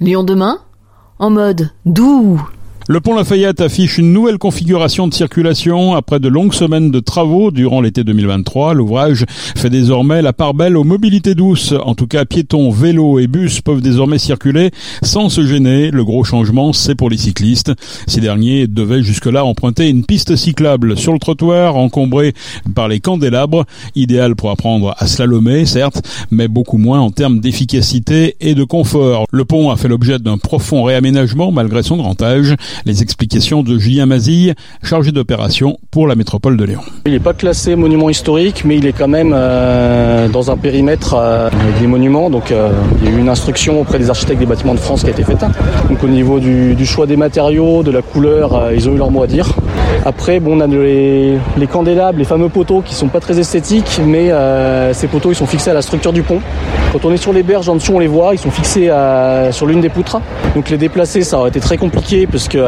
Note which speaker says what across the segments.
Speaker 1: Lyon demain, en mode doux.
Speaker 2: Le pont Lafayette affiche une nouvelle configuration de circulation après de longues semaines de travaux durant l'été 2023. L'ouvrage fait désormais la part belle aux mobilités douces. En tout cas, piétons, vélos et bus peuvent désormais circuler sans se gêner. Le gros changement, c'est pour les cyclistes. Ces derniers devaient jusque-là emprunter une piste cyclable sur le trottoir encombré par les candélabres, idéal pour apprendre à slalomer, certes, mais beaucoup moins en termes d'efficacité et de confort. Le pont a fait l'objet d'un profond réaménagement malgré son grand âge. Les explications de Julien Mazille, chargé d'opération pour la métropole de Lyon.
Speaker 3: Il n'est pas classé monument historique, mais il est quand même euh, dans un périmètre euh, des monuments. Donc euh, il y a eu une instruction auprès des architectes des bâtiments de France qui a été faite. Donc au niveau du, choix des matériaux, de la couleur, ils ont eu leur mot à dire. Après, bon, on a les, les, candélabres, les fameux poteaux qui sont pas très esthétiques, mais ces poteaux ils sont fixés à la structure du pont. Quand on est sur les berges en dessous, on les voit, ils sont fixés sur l'une des poutres. Donc les déplacer, ça aurait été très compliqué parce que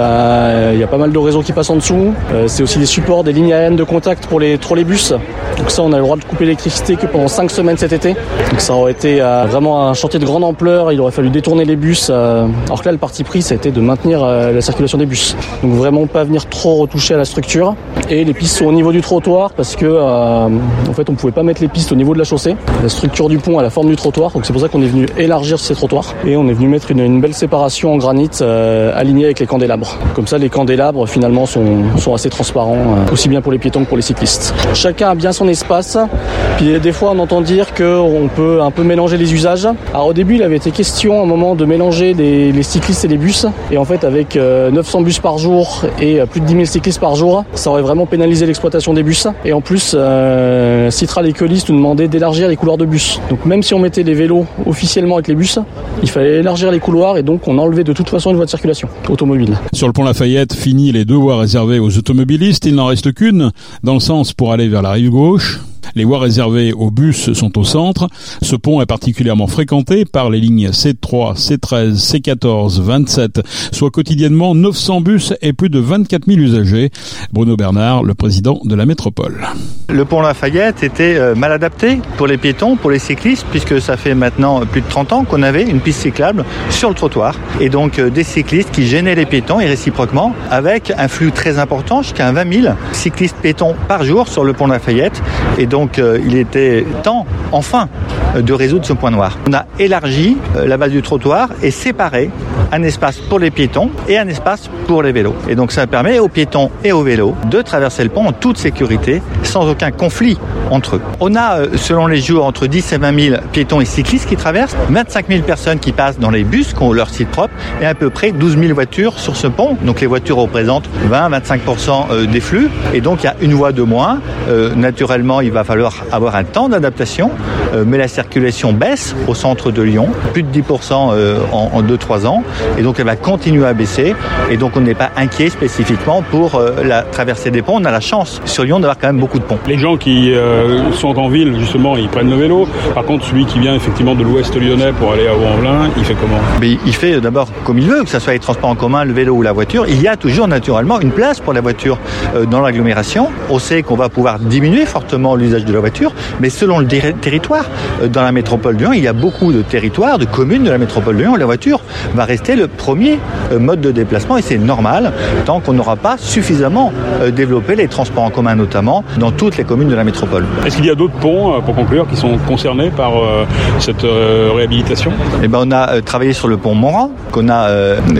Speaker 3: il y a pas mal de réseaux qui passent en dessous. Euh, c'est aussi des supports, des lignes aériennes de contact pour les trolleybus. Donc ça, on a le droit de couper l'électricité que pendant 5 semaines cet été. Donc ça aurait été euh, vraiment un chantier de grande ampleur. Il aurait fallu détourner les bus. Euh, alors que là, le parti pris, ça a été de maintenir la circulation des bus. Donc vraiment pas venir trop retoucher à la structure. Et les pistes sont au niveau du trottoir parce que en fait, on pouvait pas mettre les pistes au niveau de la chaussée. La structure du pont a la forme du trottoir. Donc c'est pour ça qu'on est venu élargir ces trottoirs. Et on est venu mettre une, belle séparation en granit alignée avec les candélabres. Comme ça, les candélabres finalement sont, sont assez transparents, euh, aussi bien pour les piétons que pour les cyclistes. Chacun a bien son espace. Puis des fois, on entend dire qu'on peut un peu mélanger les usages. Alors au début, il avait été question à un moment de mélanger les, cyclistes et les bus. Et en fait, avec 900 euh, bus par jour et euh, plus de 10 000 cyclistes par jour, ça aurait vraiment pénalisé l'exploitation des bus. Et en plus, euh, Citral et Colis nous demandaient d'élargir les couloirs de bus. Donc même si on mettait les vélos officiellement avec les bus, il fallait élargir les couloirs et donc on enlevait de toute façon une voie de circulation automobile.
Speaker 2: Sur le pont Lafayette, fini les deux voies réservées aux automobilistes. Il n'en reste qu'une dans le sens pour aller vers la rive gauche. Les voies réservées aux bus sont au centre. Ce pont est particulièrement fréquenté par les lignes C3, C13, C14, 27, soit quotidiennement 900 bus et plus de 24 000 usagers. Bruno Bernard, le président de la métropole.
Speaker 4: Le pont Lafayette était euh, mal adapté pour les piétons, pour les cyclistes, puisque ça fait maintenant plus de 30 ans qu'on avait une piste cyclable sur le trottoir. Et donc euh, des cyclistes qui gênaient les piétons et réciproquement, avec un flux très important, jusqu'à 20 000 cyclistes piétons par jour sur le pont Lafayette. Et donc euh, il était temps, enfin, de résoudre ce point noir. On a élargi euh, la base du trottoir et séparé un espace pour les piétons et un espace pour les vélos. Et donc ça permet aux piétons et aux vélos de traverser le pont en toute sécurité, sans aucun conflit entre eux. On a, selon les jours, entre 10 et 20 000 piétons et cyclistes qui traversent, 25 000 personnes qui passent dans les bus, qui ont leur site propre, et à peu près 12 000 voitures sur ce pont. Donc les voitures représentent 20-25% des flux, et donc il y a une voie de moins. naturellement, il va falloir avoir un temps d'adaptation, euh, mais la circulation baisse au centre de Lyon, plus de 10% euh, en 2-3 ans, et donc elle va continuer à baisser, et donc on n'est pas inquiet spécifiquement pour euh, la traversée des ponts. On a la chance sur Lyon d'avoir quand même beaucoup de ponts.
Speaker 2: Les gens qui sont en ville, justement, ils prennent le vélo. Par contre, celui qui vient effectivement de l'ouest lyonnais pour aller à Vaux-en-Velin, il fait comment?
Speaker 4: Mais Il fait d'abord comme il veut, que ce soit les transports en commun, le vélo ou la voiture. Il y a toujours naturellement une place pour la voiture dans l'agglomération. On sait qu'on va pouvoir diminuer fortement l'usage de la voiture, mais selon le territoire, euh, dans la métropole de Lyon, il y a beaucoup de territoires, de communes de la métropole de Lyon où la voiture va rester le premier euh, mode de déplacement et c'est normal tant qu'on n'aura pas suffisamment euh, développé les transports en commun notamment dans toutes les communes de la métropole.
Speaker 2: Est-ce qu'il y a d'autres ponts, pour conclure, qui sont concernés par cette réhabilitation?
Speaker 4: Eh ben, On a travaillé sur le pont Montran qu'on a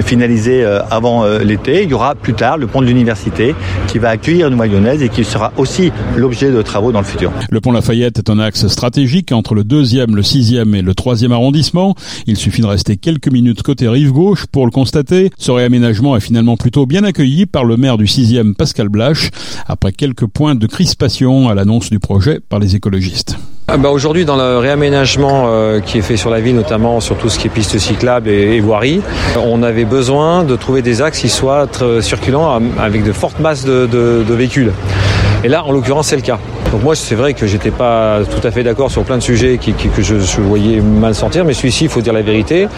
Speaker 4: finalisé avant l'été. Il y aura plus tard le pont de l'université qui va accueillir une mayonnaise et qui sera aussi l'objet de travaux dans le futur.
Speaker 2: Le pont Lafayette est un axe stratégique entre le deuxième, le sixième et le troisième arrondissement. Il suffit de rester quelques minutes côté rive gauche pour le constater. Ce réaménagement est finalement plutôt bien accueilli par le maire du sixième, Pascal Blache, après quelques points de crispation à l'annonce du projet par les écologistes.
Speaker 5: Ah bah, aujourd'hui, dans le réaménagement euh, qui est fait sur la ville, notamment sur tout ce qui est pistes cyclables et, et voiries, on avait besoin de trouver des axes qui soient circulants avec de fortes masses de véhicules. Et là, en l'occurrence, c'est le cas. Donc moi, c'est vrai que j'étais pas tout à fait d'accord sur plein de sujets qui, que je, voyais mal sortir, mais celui-ci, il faut dire la vérité,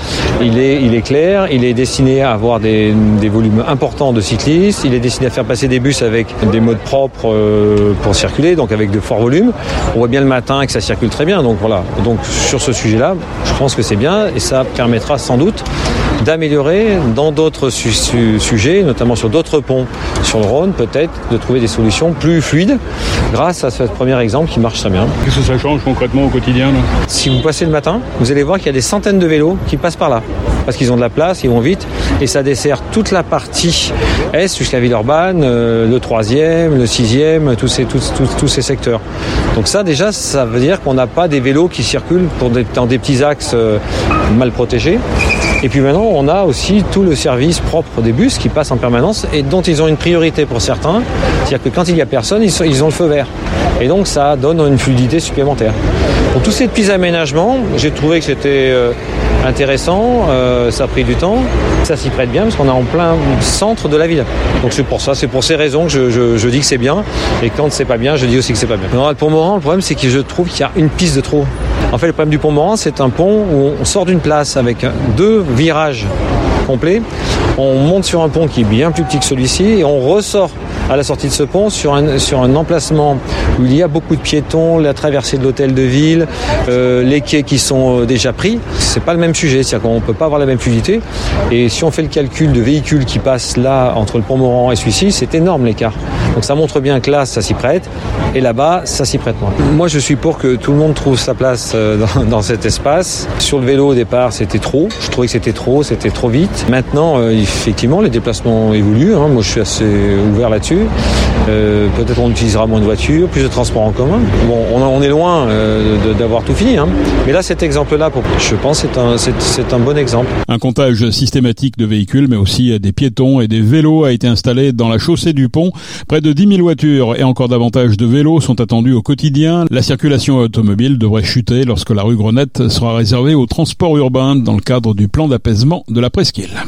Speaker 5: il est, il est clair, il est destiné à avoir des, des, volumes importants de cyclistes, il est destiné à faire passer des bus avec des modes propres euh, pour circuler, donc avec de forts volumes. On voit bien le matin que ça circule très bien, donc voilà. Donc sur ce sujet-là, je pense que c'est bien et ça permettra sans doute d'améliorer dans d'autres sujets, notamment sur d'autres ponts sur le Rhône, peut-être de trouver des solutions plus fluides grâce à ce premier exemple qui marche très bien.
Speaker 2: Qu'est-ce que ça change concrètement au quotidien
Speaker 5: Si vous passez le matin, vous allez voir qu'il y a des centaines de vélos qui passent par là parce qu'ils ont de la place, ils vont vite et ça dessert toute la partie est jusqu'à Villeurbanne, euh, le troisième, le sixième, tous ces, tous, tous, ces secteurs. Donc ça déjà, ça veut dire qu'on n'a pas des vélos qui circulent pour dans des petits axes euh, mal protégés. Et puis maintenant, on a aussi tout le service propre des bus qui passent en permanence et dont ils ont une priorité pour certains. C'est-à-dire que quand il n'y a personne, ils, ont le feu vert. Et donc ça donne une fluidité supplémentaire. Pour tous ces petits aménagements, j'ai trouvé que c'était euh, intéressant, euh, ça a pris du temps, ça s'y prête bien parce qu'on est en plein centre de la ville. Donc c'est pour ça, c'est pour ces raisons que je, dis que c'est bien. Et quand c'est pas bien, je dis aussi que c'est pas bien. Non, pont Moran, le problème c'est que je trouve qu'il y a une piste de trop. En fait, le problème du pont Moran, c'est un pont où on sort d'une place avec deux virages complets. On monte sur un pont qui est bien plus petit que celui-ci et on ressort à la sortie de ce pont sur un, emplacement où il y a beaucoup de piétons, la traversée de l'hôtel de ville, euh, les quais qui sont euh, déjà pris. C'est pas le même sujet, c'est-à-dire qu'on peut pas avoir la même fluidité. Et si on fait le calcul de véhicules qui passent là entre le pont Moran et celui-ci, c'est énorme l'écart. Donc ça montre bien que là, ça s'y prête, et là-bas, ça s'y prête moins. Moi, je suis pour que tout le monde trouve sa place euh, dans, cet espace. Sur le vélo, au départ, c'était trop. Je trouvais que c'était trop, c'était trop vite. Maintenant, effectivement, les déplacements évoluent. Hein. Moi, je suis assez ouvert là-dessus. Euh, peut-être on utilisera moins de voitures, plus de transports en commun. Bon, on, est loin euh, d'avoir tout fini, hein. mais là cet exemple-là, je pense, c'est un, un bon exemple.
Speaker 2: Un comptage systématique de véhicules, mais aussi des piétons et des vélos a été installé dans la chaussée du pont. Près de 10 000 voitures et encore davantage de vélos sont attendus au quotidien. La circulation automobile devrait chuter lorsque la rue Grenette sera réservée au transport urbain dans le cadre du plan d'apaisement de la presqu'île.